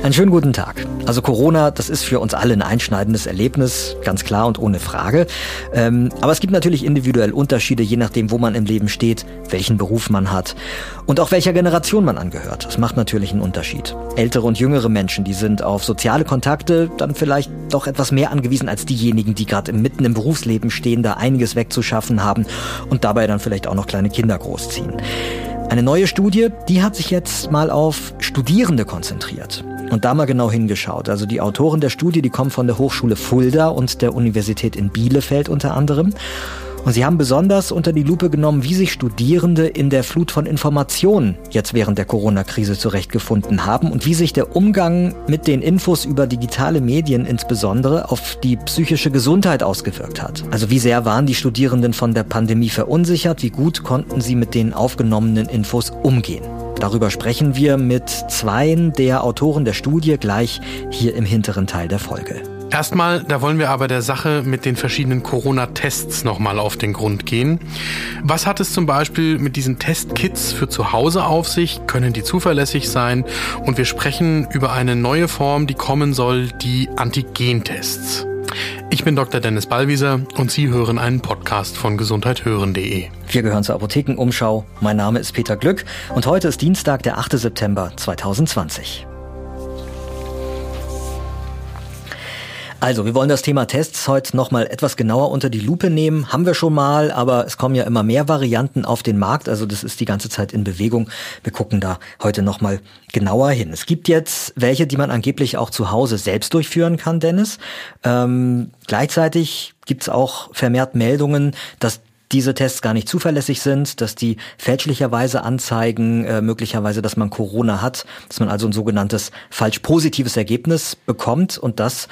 Einen schönen guten Tag. Also Corona, das ist für uns alle ein einschneidendes Erlebnis, ganz klar und ohne Frage. Ähm, aber es gibt natürlich individuell Unterschiede, je nachdem, wo man im Leben steht, welchen Beruf man hat und auch welcher Generation man angehört. Das macht natürlich einen Unterschied. Ältere und jüngere Menschen, die sind auf soziale Kontakte dann vielleicht doch etwas mehr angewiesen als diejenigen, die gerade mitten im Berufsleben stehen, da einiges wegzuschaffen haben und dabei dann vielleicht auch noch kleine Kinder großziehen. Eine neue Studie, die hat sich jetzt mal auf Studierende konzentriert und da mal genau hingeschaut. Also die Autoren der Studie, die kommen von der Hochschule Fulda und der Universität in Bielefeld unter anderem. Und sie haben besonders unter die Lupe genommen, wie sich Studierende in der Flut von Informationen jetzt während der Corona-Krise zurechtgefunden haben und wie sich der Umgang mit den Infos über digitale Medien insbesondere auf die psychische Gesundheit ausgewirkt hat. Also wie sehr waren die Studierenden von der Pandemie verunsichert, wie gut konnten sie mit den aufgenommenen Infos umgehen. Darüber sprechen wir mit zweien der Autoren der Studie gleich hier im hinteren Teil der Folge. Erstmal, da wollen wir aber der Sache mit den verschiedenen Corona-Tests nochmal auf den Grund gehen. Was hat es zum Beispiel mit diesen Testkits für zu Hause auf sich? Können die zuverlässig sein? Und wir sprechen über eine neue Form, die kommen soll, die Antigentests. Ich bin Dr. Dennis Ballwieser und Sie hören einen Podcast von gesundheithören.de. Wir gehören zur Apothekenumschau. Mein Name ist Peter Glück und heute ist Dienstag, der 8. September 2020. Also, wir wollen das Thema Tests heute nochmal etwas genauer unter die Lupe nehmen. Haben wir schon mal, aber es kommen ja immer mehr Varianten auf den Markt. Also, das ist die ganze Zeit in Bewegung. Wir gucken da heute nochmal genauer hin. Es gibt jetzt welche, die man angeblich auch zu Hause selbst durchführen kann, Dennis. Ähm, gleichzeitig gibt es auch vermehrt Meldungen, dass diese Tests gar nicht zuverlässig sind, dass die fälschlicherweise anzeigen, äh, möglicherweise, dass man Corona hat, dass man also ein sogenanntes falsch positives Ergebnis bekommt und das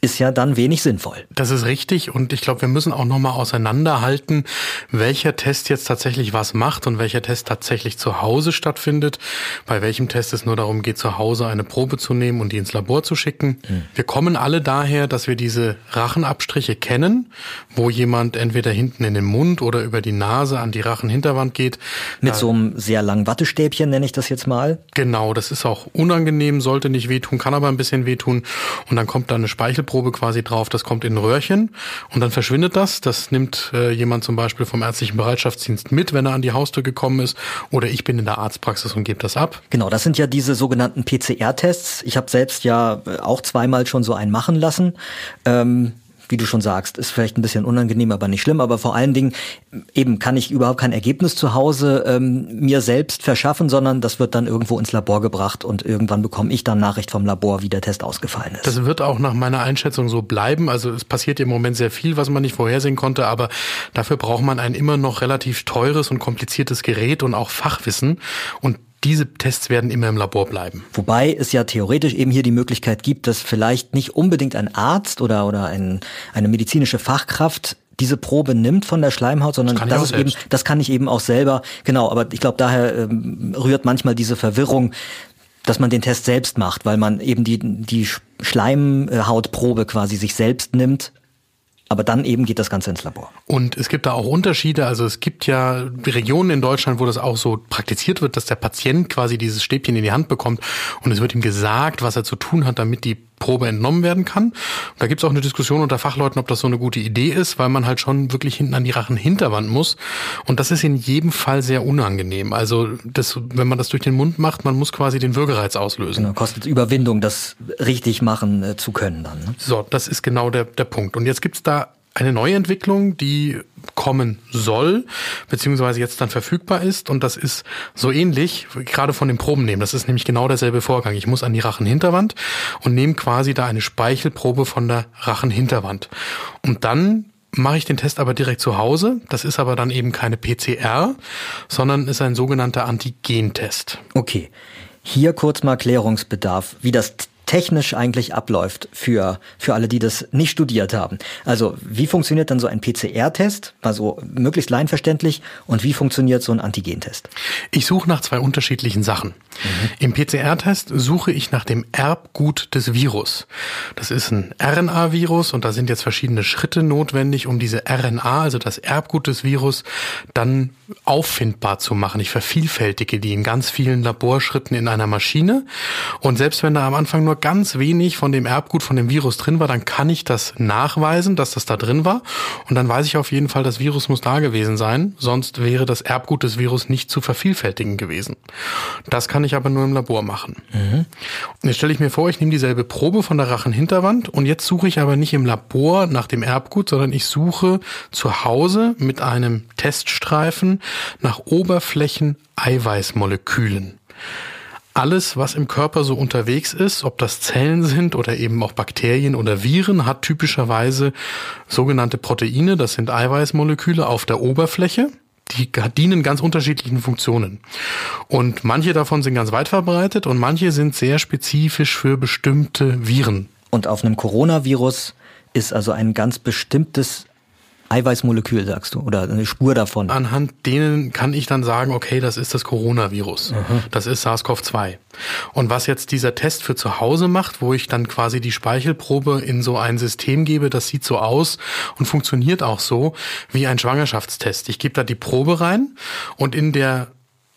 ist ja dann wenig sinnvoll. Das ist richtig und ich glaube, wir müssen auch nochmal auseinanderhalten, welcher Test jetzt tatsächlich was macht und welcher Test tatsächlich zu Hause stattfindet, bei welchem Test es nur darum geht, zu Hause eine Probe zu nehmen und die ins Labor zu schicken. Mhm. Wir kommen alle daher, dass wir diese Rachenabstriche kennen, wo jemand entweder hinten in den Mund Mund oder über die Nase an die Rachenhinterwand geht. Mit so einem sehr langen Wattestäbchen nenne ich das jetzt mal. Genau, das ist auch unangenehm, sollte nicht wehtun, kann aber ein bisschen wehtun. Und dann kommt da eine Speichelprobe quasi drauf, das kommt in ein Röhrchen und dann verschwindet das. Das nimmt äh, jemand zum Beispiel vom ärztlichen Bereitschaftsdienst mit, wenn er an die Haustür gekommen ist. Oder ich bin in der Arztpraxis und gebe das ab. Genau, das sind ja diese sogenannten PCR-Tests. Ich habe selbst ja äh, auch zweimal schon so einen machen lassen. Ähm wie du schon sagst, ist vielleicht ein bisschen unangenehm, aber nicht schlimm. Aber vor allen Dingen eben kann ich überhaupt kein Ergebnis zu Hause ähm, mir selbst verschaffen, sondern das wird dann irgendwo ins Labor gebracht und irgendwann bekomme ich dann Nachricht vom Labor, wie der Test ausgefallen ist. Das wird auch nach meiner Einschätzung so bleiben. Also es passiert im Moment sehr viel, was man nicht vorhersehen konnte, aber dafür braucht man ein immer noch relativ teures und kompliziertes Gerät und auch Fachwissen. Und diese Tests werden immer im Labor bleiben. Wobei es ja theoretisch eben hier die Möglichkeit gibt, dass vielleicht nicht unbedingt ein Arzt oder, oder ein, eine medizinische Fachkraft diese Probe nimmt von der Schleimhaut, sondern das, das ist eben, das kann ich eben auch selber. Genau, aber ich glaube, daher ähm, rührt manchmal diese Verwirrung, dass man den Test selbst macht, weil man eben die, die Schleimhautprobe quasi sich selbst nimmt aber dann eben geht das Ganze ins Labor. Und es gibt da auch Unterschiede. Also es gibt ja Regionen in Deutschland, wo das auch so praktiziert wird, dass der Patient quasi dieses Stäbchen in die Hand bekommt und es wird ihm gesagt, was er zu tun hat, damit die Probe entnommen werden kann. da gibt es auch eine Diskussion unter Fachleuten, ob das so eine gute Idee ist, weil man halt schon wirklich hinten an die Rachenhinterwand muss. Und das ist in jedem Fall sehr unangenehm. Also das, wenn man das durch den Mund macht, man muss quasi den Würgereiz auslösen. Genau, kostet Überwindung, das richtig machen äh, zu können dann. Ne? So, das ist genau der, der Punkt. Und jetzt gibt's da eine Neuentwicklung, die kommen soll, beziehungsweise jetzt dann verfügbar ist. Und das ist so ähnlich, gerade von dem Probennehmen. Das ist nämlich genau derselbe Vorgang. Ich muss an die Rachenhinterwand und nehme quasi da eine Speichelprobe von der Rachenhinterwand. Und dann mache ich den Test aber direkt zu Hause. Das ist aber dann eben keine PCR, sondern ist ein sogenannter Antigentest. Okay. Hier kurz mal Klärungsbedarf, wie das technisch eigentlich abläuft für, für alle, die das nicht studiert haben. Also wie funktioniert dann so ein PCR-Test, also möglichst leinverständlich, und wie funktioniert so ein Antigentest? Ich suche nach zwei unterschiedlichen Sachen. Mhm. Im PCR-Test suche ich nach dem Erbgut des Virus. Das ist ein RNA-Virus und da sind jetzt verschiedene Schritte notwendig, um diese RNA, also das Erbgut des Virus, dann auffindbar zu machen. Ich vervielfältige die in ganz vielen Laborschritten in einer Maschine und selbst wenn da am Anfang nur ganz wenig von dem Erbgut von dem Virus drin war, dann kann ich das nachweisen, dass das da drin war. Und dann weiß ich auf jeden Fall, das Virus muss da gewesen sein, sonst wäre das Erbgut des Virus nicht zu vervielfältigen gewesen. Das kann ich aber nur im Labor machen. Mhm. Und jetzt stelle ich mir vor, ich nehme dieselbe Probe von der Rachenhinterwand und jetzt suche ich aber nicht im Labor nach dem Erbgut, sondern ich suche zu Hause mit einem Teststreifen nach Oberflächen Eiweißmolekülen alles, was im Körper so unterwegs ist, ob das Zellen sind oder eben auch Bakterien oder Viren, hat typischerweise sogenannte Proteine, das sind Eiweißmoleküle auf der Oberfläche. Die dienen ganz unterschiedlichen Funktionen. Und manche davon sind ganz weit verbreitet und manche sind sehr spezifisch für bestimmte Viren. Und auf einem Coronavirus ist also ein ganz bestimmtes Eiweißmolekül, sagst du, oder eine Spur davon. Anhand denen kann ich dann sagen, okay, das ist das Coronavirus. Mhm. Das ist SARS-CoV-2. Und was jetzt dieser Test für zu Hause macht, wo ich dann quasi die Speichelprobe in so ein System gebe, das sieht so aus und funktioniert auch so wie ein Schwangerschaftstest. Ich gebe da die Probe rein und in der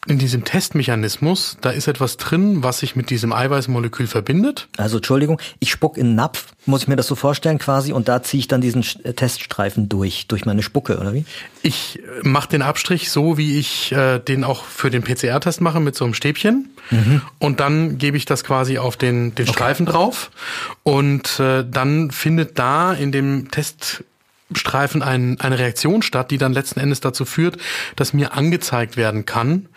in diesem Testmechanismus, da ist etwas drin, was sich mit diesem Eiweißmolekül verbindet. Also Entschuldigung, ich spuck in einen Napf, muss ich mir das so vorstellen quasi, und da ziehe ich dann diesen äh, Teststreifen durch, durch meine Spucke, oder wie? Ich äh, mache den Abstrich so, wie ich äh, den auch für den PCR-Test mache, mit so einem Stäbchen. Mhm. Und dann gebe ich das quasi auf den, den okay. Streifen drauf. Und äh, dann findet da in dem Test Streifen ein, eine Reaktion statt, die dann letzten Endes dazu führt, dass mir angezeigt werden kann,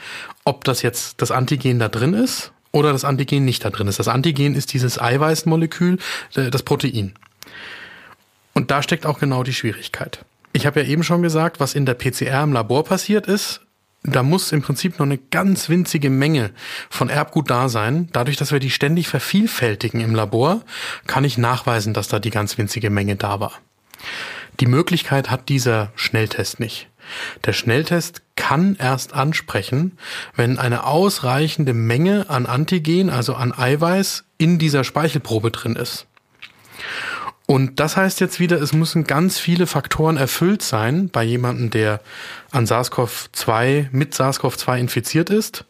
ob das jetzt das Antigen da drin ist oder das Antigen nicht da drin ist. Das Antigen ist dieses Eiweißmolekül, äh, das Protein. Und da steckt auch genau die Schwierigkeit. Ich habe ja eben schon gesagt, was in der PCR im Labor passiert ist. Da muss im Prinzip noch eine ganz winzige Menge von Erbgut da sein. Dadurch, dass wir die ständig vervielfältigen im Labor, kann ich nachweisen, dass da die ganz winzige Menge da war. Die Möglichkeit hat dieser Schnelltest nicht. Der Schnelltest kann erst ansprechen, wenn eine ausreichende Menge an Antigen, also an Eiweiß, in dieser Speichelprobe drin ist. Und das heißt jetzt wieder, es müssen ganz viele Faktoren erfüllt sein bei jemandem, der an SARS-CoV-2 mit SARS-CoV-2 infiziert ist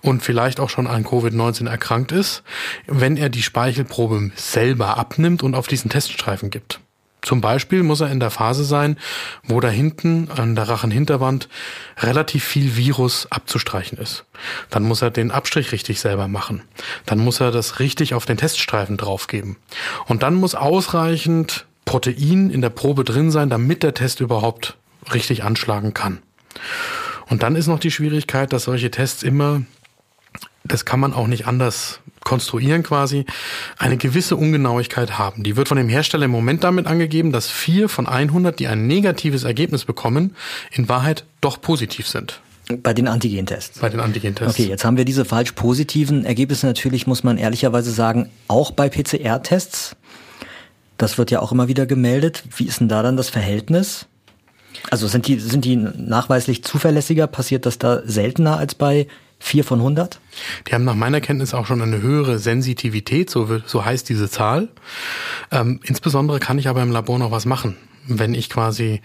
und vielleicht auch schon an Covid-19 erkrankt ist, wenn er die Speichelprobe selber abnimmt und auf diesen Teststreifen gibt. Zum Beispiel muss er in der Phase sein, wo da hinten an der Rachenhinterwand relativ viel Virus abzustreichen ist. Dann muss er den Abstrich richtig selber machen. Dann muss er das richtig auf den Teststreifen draufgeben. Und dann muss ausreichend Protein in der Probe drin sein, damit der Test überhaupt richtig anschlagen kann. Und dann ist noch die Schwierigkeit, dass solche Tests immer das kann man auch nicht anders konstruieren quasi, eine gewisse Ungenauigkeit haben. Die wird von dem Hersteller im Moment damit angegeben, dass vier von 100, die ein negatives Ergebnis bekommen, in Wahrheit doch positiv sind. Bei den Antigentests. Bei den Antigentests. Okay, jetzt haben wir diese falsch positiven Ergebnisse natürlich, muss man ehrlicherweise sagen, auch bei PCR-Tests. Das wird ja auch immer wieder gemeldet. Wie ist denn da dann das Verhältnis? Also sind die, sind die nachweislich zuverlässiger? Passiert das da seltener als bei 4 von 100? Die haben nach meiner Kenntnis auch schon eine höhere Sensitivität, so, so heißt diese Zahl. Ähm, insbesondere kann ich aber im Labor noch was machen. Wenn ich quasi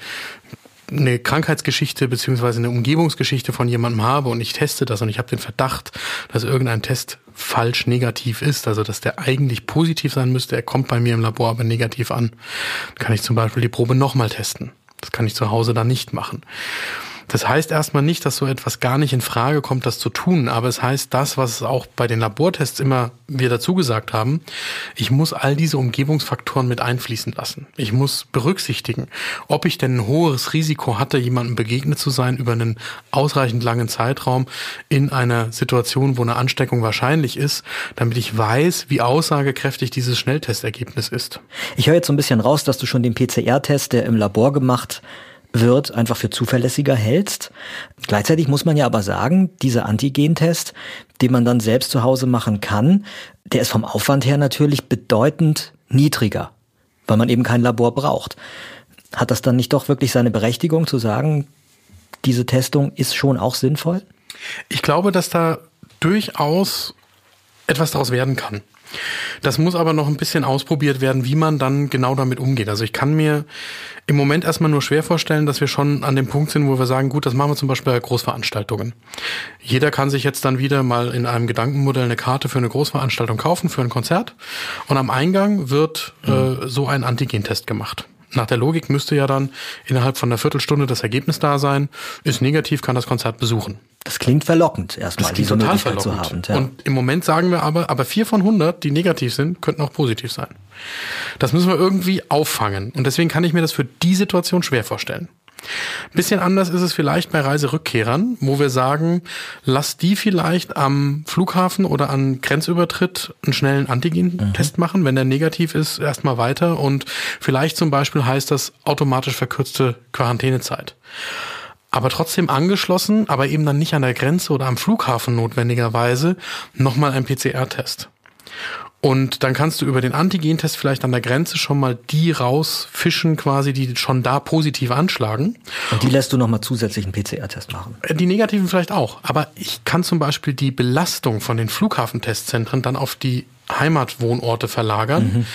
eine Krankheitsgeschichte beziehungsweise eine Umgebungsgeschichte von jemandem habe und ich teste das und ich habe den Verdacht, dass irgendein Test falsch negativ ist, also dass der eigentlich positiv sein müsste, er kommt bei mir im Labor aber negativ an, kann ich zum Beispiel die Probe nochmal testen. Das kann ich zu Hause dann nicht machen. Das heißt erstmal nicht, dass so etwas gar nicht in Frage kommt, das zu tun, aber es heißt das, was auch bei den Labortests immer wir dazu gesagt haben, ich muss all diese Umgebungsfaktoren mit einfließen lassen. Ich muss berücksichtigen, ob ich denn ein hohes Risiko hatte, jemandem begegnet zu sein über einen ausreichend langen Zeitraum in einer Situation, wo eine Ansteckung wahrscheinlich ist, damit ich weiß, wie aussagekräftig dieses Schnelltestergebnis ist. Ich höre jetzt so ein bisschen raus, dass du schon den PCR-Test, der im Labor gemacht wird, einfach für zuverlässiger hältst. Gleichzeitig muss man ja aber sagen, dieser Antigentest, den man dann selbst zu Hause machen kann, der ist vom Aufwand her natürlich bedeutend niedriger, weil man eben kein Labor braucht. Hat das dann nicht doch wirklich seine Berechtigung zu sagen, diese Testung ist schon auch sinnvoll? Ich glaube, dass da durchaus etwas daraus werden kann. Das muss aber noch ein bisschen ausprobiert werden, wie man dann genau damit umgeht. Also ich kann mir im Moment erstmal nur schwer vorstellen, dass wir schon an dem Punkt sind, wo wir sagen, gut, das machen wir zum Beispiel bei Großveranstaltungen. Jeder kann sich jetzt dann wieder mal in einem Gedankenmodell eine Karte für eine Großveranstaltung kaufen, für ein Konzert. Und am Eingang wird äh, so ein Antigentest gemacht. Nach der Logik müsste ja dann innerhalb von einer Viertelstunde das Ergebnis da sein. Ist negativ, kann das Konzert besuchen. Das klingt verlockend, erstmal das diese total verlockend. zu haben. Ja. Und im Moment sagen wir aber, aber vier von hundert, die negativ sind, könnten auch positiv sein. Das müssen wir irgendwie auffangen. Und deswegen kann ich mir das für die Situation schwer vorstellen. Bisschen anders ist es vielleicht bei Reiserückkehrern, wo wir sagen, lass die vielleicht am Flughafen oder an Grenzübertritt einen schnellen Antigen-Test mhm. machen. Wenn der negativ ist, erstmal weiter und vielleicht zum Beispiel heißt das automatisch verkürzte Quarantänezeit aber trotzdem angeschlossen, aber eben dann nicht an der Grenze oder am Flughafen notwendigerweise, nochmal ein PCR-Test. Und dann kannst du über den Antigentest vielleicht an der Grenze schon mal die rausfischen, quasi, die schon da positiv anschlagen. Und die lässt du nochmal zusätzlich einen PCR-Test machen? Äh, die negativen vielleicht auch. Aber ich kann zum Beispiel die Belastung von den Flughafentestzentren dann auf die Heimatwohnorte verlagern mhm.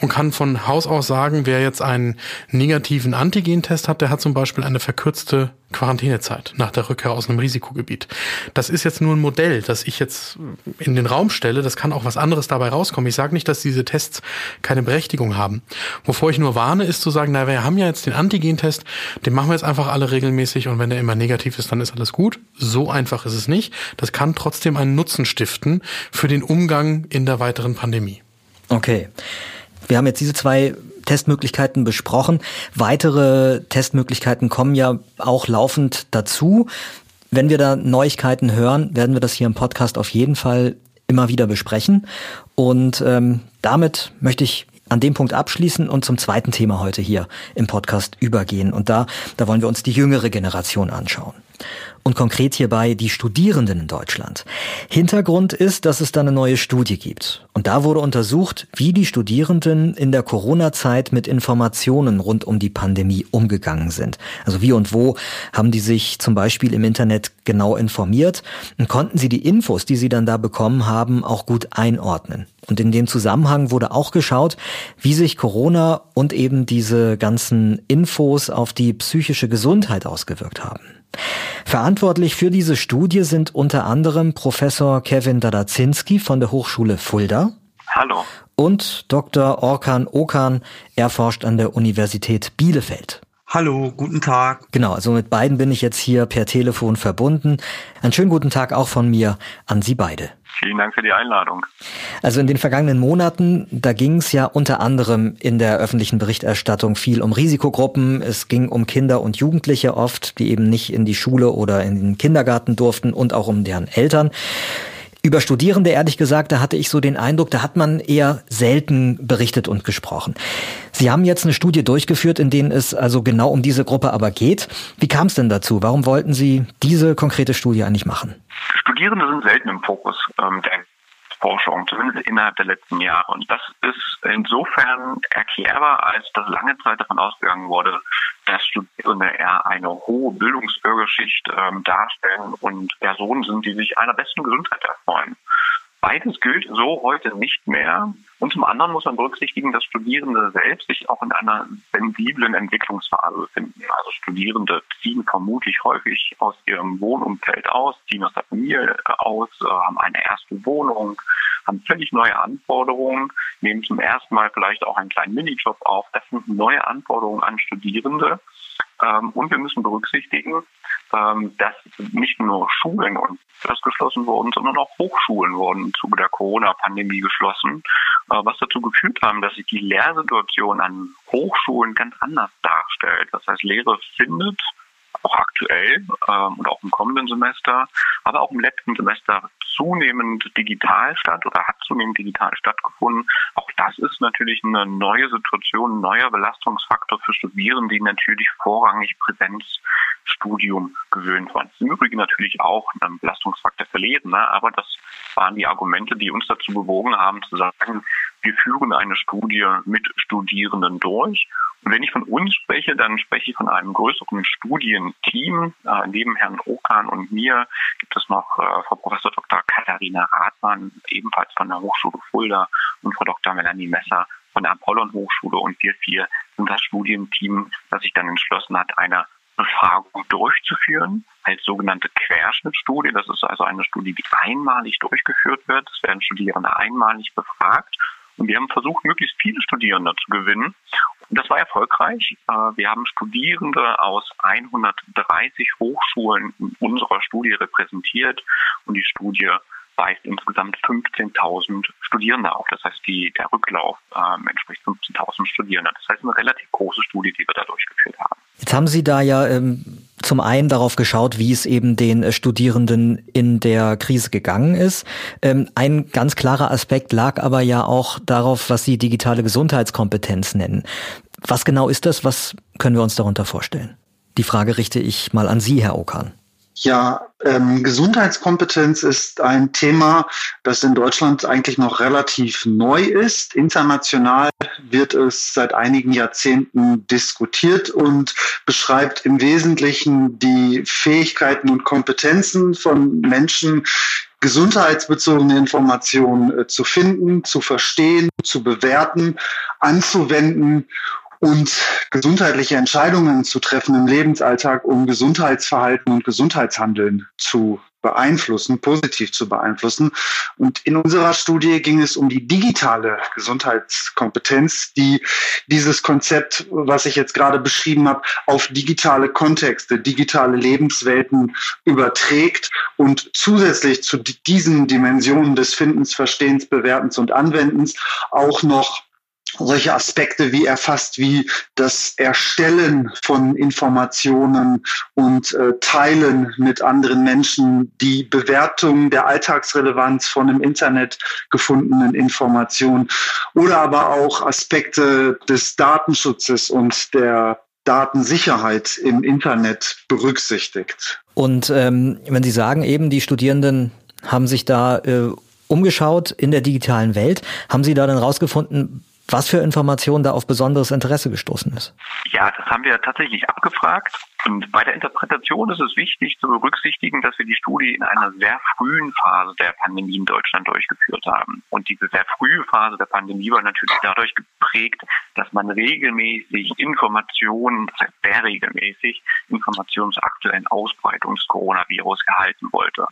und kann von Haus aus sagen, wer jetzt einen negativen Antigentest hat, der hat zum Beispiel eine verkürzte Quarantänezeit nach der Rückkehr aus einem Risikogebiet. Das ist jetzt nur ein Modell, das ich jetzt in den Raum stelle. Das kann auch was anderes dabei rauskommen. Ich sage nicht, dass diese Tests keine Berechtigung haben. Wovor ich nur warne, ist zu sagen, na, wir haben ja jetzt den Antigentest, den machen wir jetzt einfach alle regelmäßig und wenn der immer negativ ist, dann ist alles gut. So einfach ist es nicht. Das kann trotzdem einen Nutzen stiften für den Umgang in der weiteren Pandemie. Okay. Wir haben jetzt diese zwei Testmöglichkeiten besprochen. Weitere Testmöglichkeiten kommen ja auch laufend dazu. Wenn wir da Neuigkeiten hören, werden wir das hier im Podcast auf jeden Fall immer wieder besprechen. Und ähm, damit möchte ich an dem Punkt abschließen und zum zweiten Thema heute hier im Podcast übergehen. Und da, da wollen wir uns die jüngere Generation anschauen und konkret hierbei die Studierenden in Deutschland. Hintergrund ist, dass es da eine neue Studie gibt. Und da wurde untersucht, wie die Studierenden in der Corona-Zeit mit Informationen rund um die Pandemie umgegangen sind. Also wie und wo haben die sich zum Beispiel im Internet genau informiert und konnten sie die Infos, die sie dann da bekommen haben, auch gut einordnen. Und in dem Zusammenhang wurde auch geschaut, wie sich Corona und eben diese ganzen Infos auf die psychische Gesundheit ausgewirkt haben. Verantwortlich für diese Studie sind unter anderem Professor Kevin Dadazinski von der Hochschule Fulda. Hallo. Und Dr. Orkan Okan. Er forscht an der Universität Bielefeld. Hallo, guten Tag. Genau, also mit beiden bin ich jetzt hier per Telefon verbunden. Einen schönen guten Tag auch von mir an Sie beide. Vielen Dank für die Einladung. Also in den vergangenen Monaten, da ging es ja unter anderem in der öffentlichen Berichterstattung viel um Risikogruppen. Es ging um Kinder und Jugendliche oft, die eben nicht in die Schule oder in den Kindergarten durften und auch um deren Eltern. Über Studierende, ehrlich gesagt, da hatte ich so den Eindruck, da hat man eher selten berichtet und gesprochen. Sie haben jetzt eine Studie durchgeführt, in denen es also genau um diese Gruppe aber geht. Wie kam es denn dazu? Warum wollten Sie diese konkrete Studie eigentlich machen? Studierende sind selten im Fokus ähm, der Forschung, zumindest innerhalb der letzten Jahre. Und das ist insofern erklärbar, als dass lange Zeit davon ausgegangen wurde, dass Studierende eher eine hohe Bildungsbürgerschicht ähm, darstellen und Personen sind, die sich einer besten Gesundheit erfreuen. Beides gilt so heute nicht mehr. Und zum anderen muss man berücksichtigen, dass Studierende selbst sich auch in einer sensiblen Entwicklungsphase befinden. Also Studierende ziehen vermutlich häufig aus ihrem Wohnumfeld aus, ziehen aus der Familie aus, äh, haben eine erste Wohnung, haben völlig neue Anforderungen, nehmen zum ersten Mal vielleicht auch einen kleinen Minijob auf. Das sind neue Anforderungen an Studierende. Ähm, und wir müssen berücksichtigen, ähm, dass nicht nur Schulen und das geschlossen wurden, sondern auch Hochschulen wurden im Zuge der Corona-Pandemie geschlossen, äh, was dazu geführt haben, dass sich die Lehrsituation an Hochschulen ganz anders darstellt. Das heißt, Lehre findet aktuell ähm, und auch im kommenden Semester aber auch im letzten Semester zunehmend digital statt oder hat zunehmend digital stattgefunden. Auch das ist natürlich eine neue Situation, ein neuer Belastungsfaktor für Studierende, die natürlich vorrangig Präsenzstudium gewöhnt waren. Im Übrigen natürlich auch ein Belastungsfaktor für Leben, ne? aber das waren die Argumente, die uns dazu bewogen haben zu sagen, wir führen eine Studie mit Studierenden durch und wenn ich von uns spreche, dann spreche ich von einem größeren Studienteam. Äh, neben Herrn Okan und mir gibt es noch äh, Frau Professor Dr. Katharina Rathmann, ebenfalls von der Hochschule Fulda und Frau Dr. Melanie Messer von der Apollon Hochschule. Und wir vier sind das Studienteam, das sich dann entschlossen hat, eine Befragung durchzuführen als sogenannte Querschnittstudie. Das ist also eine Studie, die einmalig durchgeführt wird. Es werden Studierende einmalig befragt. Und wir haben versucht, möglichst viele Studierende zu gewinnen. Und das war erfolgreich. Äh, wir haben Studierende aus 130 Hochschulen in unserer Studie repräsentiert und die Studie weist insgesamt 15.000 Studierende auf. Das heißt, die, der Rücklauf ähm, entspricht 15.000 Studierenden. Das heißt, eine relativ große Studie, die wir da durchgeführt haben. Jetzt haben Sie da ja ähm, zum einen darauf geschaut, wie es eben den äh, Studierenden in der Krise gegangen ist. Ähm, ein ganz klarer Aspekt lag aber ja auch darauf, was Sie digitale Gesundheitskompetenz nennen. Was genau ist das? Was können wir uns darunter vorstellen? Die Frage richte ich mal an Sie, Herr Okan. Ja, ähm, Gesundheitskompetenz ist ein Thema, das in Deutschland eigentlich noch relativ neu ist. International wird es seit einigen Jahrzehnten diskutiert und beschreibt im Wesentlichen die Fähigkeiten und Kompetenzen von Menschen, gesundheitsbezogene Informationen äh, zu finden, zu verstehen, zu bewerten, anzuwenden und gesundheitliche Entscheidungen zu treffen im Lebensalltag, um Gesundheitsverhalten und Gesundheitshandeln zu beeinflussen, positiv zu beeinflussen. Und in unserer Studie ging es um die digitale Gesundheitskompetenz, die dieses Konzept, was ich jetzt gerade beschrieben habe, auf digitale Kontexte, digitale Lebenswelten überträgt und zusätzlich zu diesen Dimensionen des Findens, Verstehens, Bewertens und Anwendens auch noch solche Aspekte wie erfasst wie das Erstellen von Informationen und äh, Teilen mit anderen Menschen, die Bewertung der Alltagsrelevanz von im Internet gefundenen Informationen oder aber auch Aspekte des Datenschutzes und der Datensicherheit im Internet berücksichtigt. Und ähm, wenn Sie sagen, eben die Studierenden haben sich da äh, umgeschaut in der digitalen Welt, haben Sie da dann rausgefunden, was für Informationen da auf besonderes Interesse gestoßen ist. Ja, das haben wir tatsächlich abgefragt. Und bei der Interpretation ist es wichtig zu berücksichtigen, dass wir die Studie in einer sehr frühen Phase der Pandemie in Deutschland durchgeführt haben. Und diese sehr frühe Phase der Pandemie war natürlich dadurch geprägt, dass man regelmäßig Informationen, sehr regelmäßig Informationen zur aktuellen Ausbreitung des Coronavirus erhalten wollte.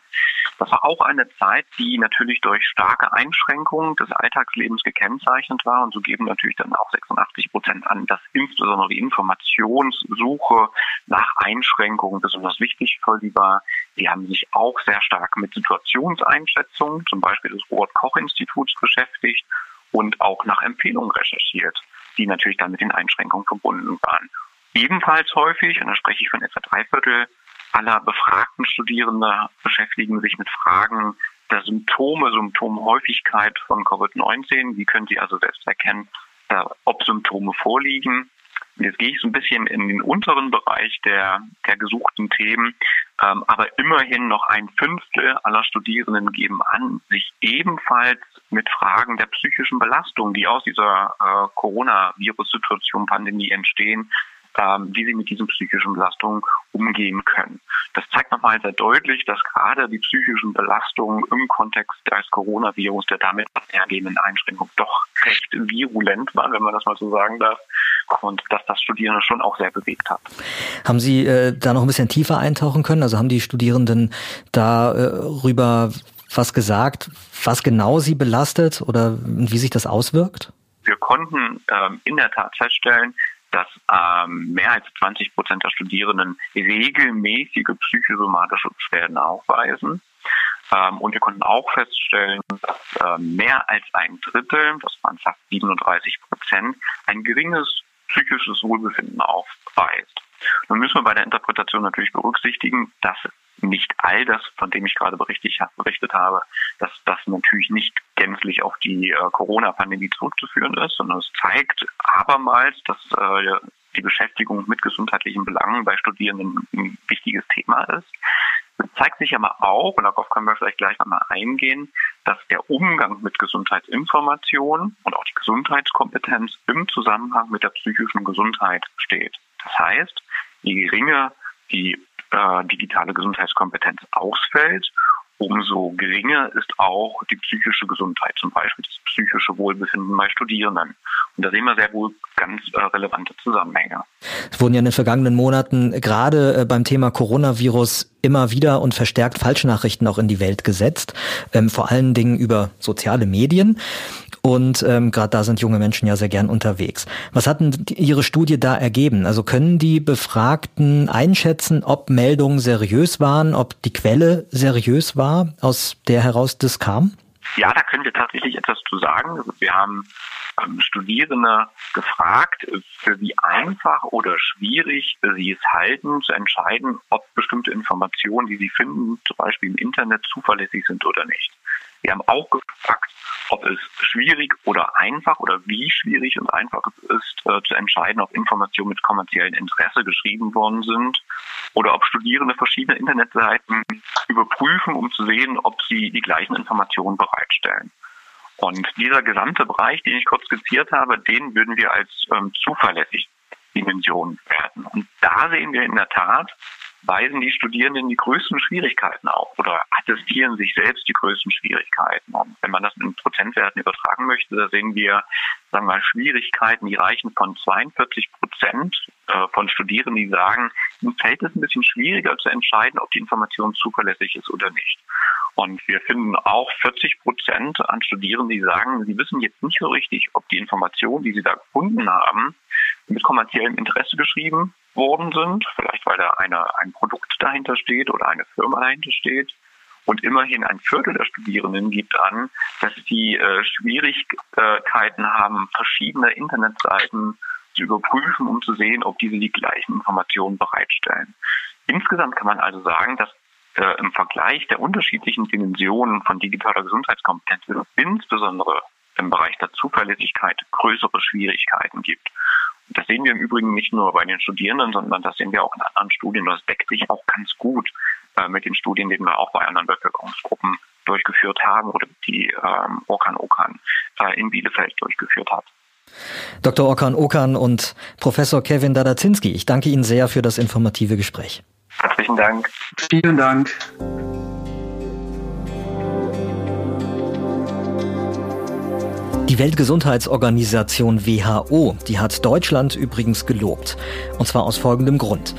Das war auch eine Zeit, die natürlich durch starke Einschränkungen des Alltagslebens gekennzeichnet war. Und so geben natürlich dann auch 86 Prozent an, dass insbesondere die Informationssuche nach Einschränkungen besonders wichtig für sie war. Die haben sich auch sehr stark mit Situationseinschätzungen, zum Beispiel des Robert-Koch-Instituts beschäftigt und auch nach Empfehlungen recherchiert, die natürlich dann mit den Einschränkungen verbunden waren. Ebenfalls häufig, und da spreche ich von etwa drei Viertel aller befragten Studierende, beschäftigen sich mit Fragen der Symptome, Symptomhäufigkeit von Covid-19. Wie können Sie also selbst erkennen, äh, ob Symptome vorliegen? Jetzt gehe ich so ein bisschen in den unteren Bereich der, der gesuchten Themen, ähm, aber immerhin noch ein Fünftel aller Studierenden geben an, sich ebenfalls mit Fragen der psychischen Belastung, die aus dieser äh, Coronavirus-Situation, Pandemie entstehen, ähm, wie sie mit diesen psychischen Belastungen umgehen können. Das zeigt nochmal sehr deutlich, dass gerade die psychischen Belastungen im Kontext des Coronavirus, der damit einhergehenden Einschränkung doch recht virulent waren, wenn man das mal so sagen darf, und dass das Studierende schon auch sehr bewegt hat. Haben Sie äh, da noch ein bisschen tiefer eintauchen können? Also haben die Studierenden darüber äh, was gesagt, was genau sie belastet oder wie sich das auswirkt? Wir konnten ähm, in der Tat feststellen, dass ähm, mehr als 20 Prozent der Studierenden regelmäßige psychosomatische Beschwerden aufweisen. Ähm, und wir konnten auch feststellen, dass äh, mehr als ein Drittel, das waren fast 37 Prozent, ein geringes psychisches Wohlbefinden aufweist. Nun müssen wir bei der Interpretation natürlich berücksichtigen, dass nicht all das, von dem ich gerade berichtet habe, dass das natürlich nicht gänzlich auf die äh, Corona-Pandemie zurückzuführen ist, sondern es zeigt abermals, dass äh, die Beschäftigung mit gesundheitlichen Belangen bei Studierenden ein wichtiges Thema ist. Es zeigt sich aber auch, und darauf können wir vielleicht gleich nochmal eingehen, dass der Umgang mit Gesundheitsinformationen und auch die Gesundheitskompetenz im Zusammenhang mit der psychischen Gesundheit steht. Das heißt, je geringer die äh, digitale Gesundheitskompetenz ausfällt, umso geringer ist auch die psychische Gesundheit, zum Beispiel das psychische Wohlbefinden bei Studierenden. Und da sehen wir sehr wohl ganz äh, relevante Zusammenhänge. Es wurden ja in den vergangenen Monaten gerade äh, beim Thema Coronavirus immer wieder und verstärkt Falschnachrichten auch in die Welt gesetzt, ähm, vor allen Dingen über soziale Medien. Und ähm, gerade da sind junge Menschen ja sehr gern unterwegs. Was hat denn Ihre Studie da ergeben? Also können die Befragten einschätzen, ob Meldungen seriös waren, ob die Quelle seriös war, aus der heraus das kam? Ja, da können wir tatsächlich etwas zu sagen. Also wir haben ähm, Studierende gefragt, für wie einfach oder schwierig sie es halten, zu entscheiden, ob bestimmte Informationen, die sie finden, zum Beispiel im Internet, zuverlässig sind oder nicht. Wir haben auch gefragt, ob es schwierig oder einfach oder wie schwierig und einfach es ist, äh, zu entscheiden, ob Informationen mit kommerziellem Interesse geschrieben worden sind oder ob Studierende verschiedene Internetseiten überprüfen, um zu sehen, ob sie die gleichen Informationen bereitstellen. Und dieser gesamte Bereich, den ich kurz skizziert habe, den würden wir als ähm, zuverlässig Dimension werten. Und da sehen wir in der Tat, weisen die Studierenden die größten Schwierigkeiten auf oder attestieren sich selbst die größten Schwierigkeiten. Und wenn man das in Prozentwerten übertragen möchte, da sehen wir, sagen wir mal, Schwierigkeiten, die reichen von 42 Prozent äh, von Studierenden, die sagen, ihnen fällt es ein bisschen schwieriger zu entscheiden, ob die Information zuverlässig ist oder nicht. Und wir finden auch 40 Prozent an Studierenden, die sagen, sie wissen jetzt nicht so richtig, ob die Informationen, die sie da gefunden haben, mit kommerziellem Interesse geschrieben worden sind, vielleicht weil da eine, ein Produkt dahinter steht oder eine Firma dahinter steht. Und immerhin ein Viertel der Studierenden gibt an, dass sie äh, Schwierigkeiten haben, verschiedene Internetseiten zu überprüfen, um zu sehen, ob diese die gleichen Informationen bereitstellen. Insgesamt kann man also sagen, dass äh, im Vergleich der unterschiedlichen Dimensionen von digitaler Gesundheitskompetenz insbesondere im Bereich der Zuverlässigkeit größere Schwierigkeiten gibt. Das sehen wir im Übrigen nicht nur bei den Studierenden, sondern das sehen wir auch in anderen Studien. Das deckt sich auch ganz gut äh, mit den Studien, die wir auch bei anderen Bevölkerungsgruppen durchgeführt haben oder die ähm, Okan Okan äh, in Bielefeld durchgeführt hat. Dr. Okan Okan und Professor Kevin Dadazinski, ich danke Ihnen sehr für das informative Gespräch. Herzlichen Dank. Vielen Dank. Die Weltgesundheitsorganisation WHO, die hat Deutschland übrigens gelobt. Und zwar aus folgendem Grund.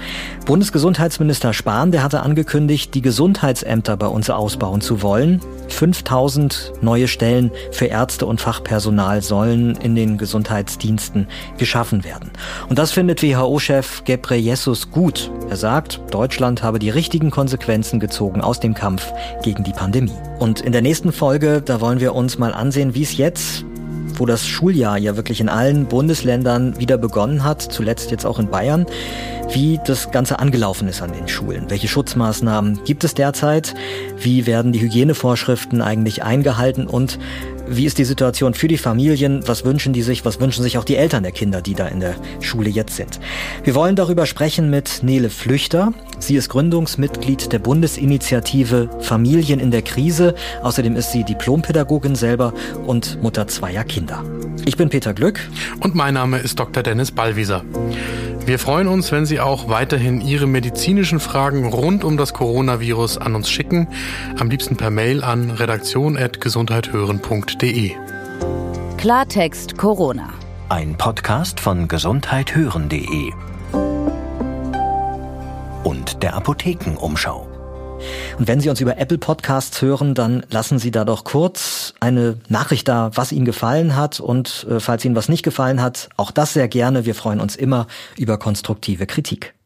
Bundesgesundheitsminister Spahn, der hatte angekündigt, die Gesundheitsämter bei uns ausbauen zu wollen. 5000 neue Stellen für Ärzte und Fachpersonal sollen in den Gesundheitsdiensten geschaffen werden. Und das findet WHO-Chef Gebreyesus gut. Er sagt, Deutschland habe die richtigen Konsequenzen gezogen aus dem Kampf gegen die Pandemie. Und in der nächsten Folge, da wollen wir uns mal ansehen, wie es jetzt wo das Schuljahr ja wirklich in allen Bundesländern wieder begonnen hat, zuletzt jetzt auch in Bayern, wie das Ganze angelaufen ist an den Schulen. Welche Schutzmaßnahmen gibt es derzeit? Wie werden die Hygienevorschriften eigentlich eingehalten und wie ist die Situation für die Familien? Was wünschen die sich? Was wünschen sich auch die Eltern der Kinder, die da in der Schule jetzt sind? Wir wollen darüber sprechen mit Nele Flüchter. Sie ist Gründungsmitglied der Bundesinitiative Familien in der Krise. Außerdem ist sie Diplompädagogin selber und Mutter zweier Kinder. Ich bin Peter Glück. Und mein Name ist Dr. Dennis Ballwieser. Wir freuen uns, wenn Sie auch weiterhin Ihre medizinischen Fragen rund um das Coronavirus an uns schicken. Am liebsten per Mail an redaktion.gesundheithören.de. Klartext Corona. Ein Podcast von gesundheithören.de und der Apothekenumschau. Und wenn Sie uns über Apple Podcasts hören, dann lassen Sie da doch kurz eine Nachricht da, was Ihnen gefallen hat. Und äh, falls Ihnen was nicht gefallen hat, auch das sehr gerne. Wir freuen uns immer über konstruktive Kritik.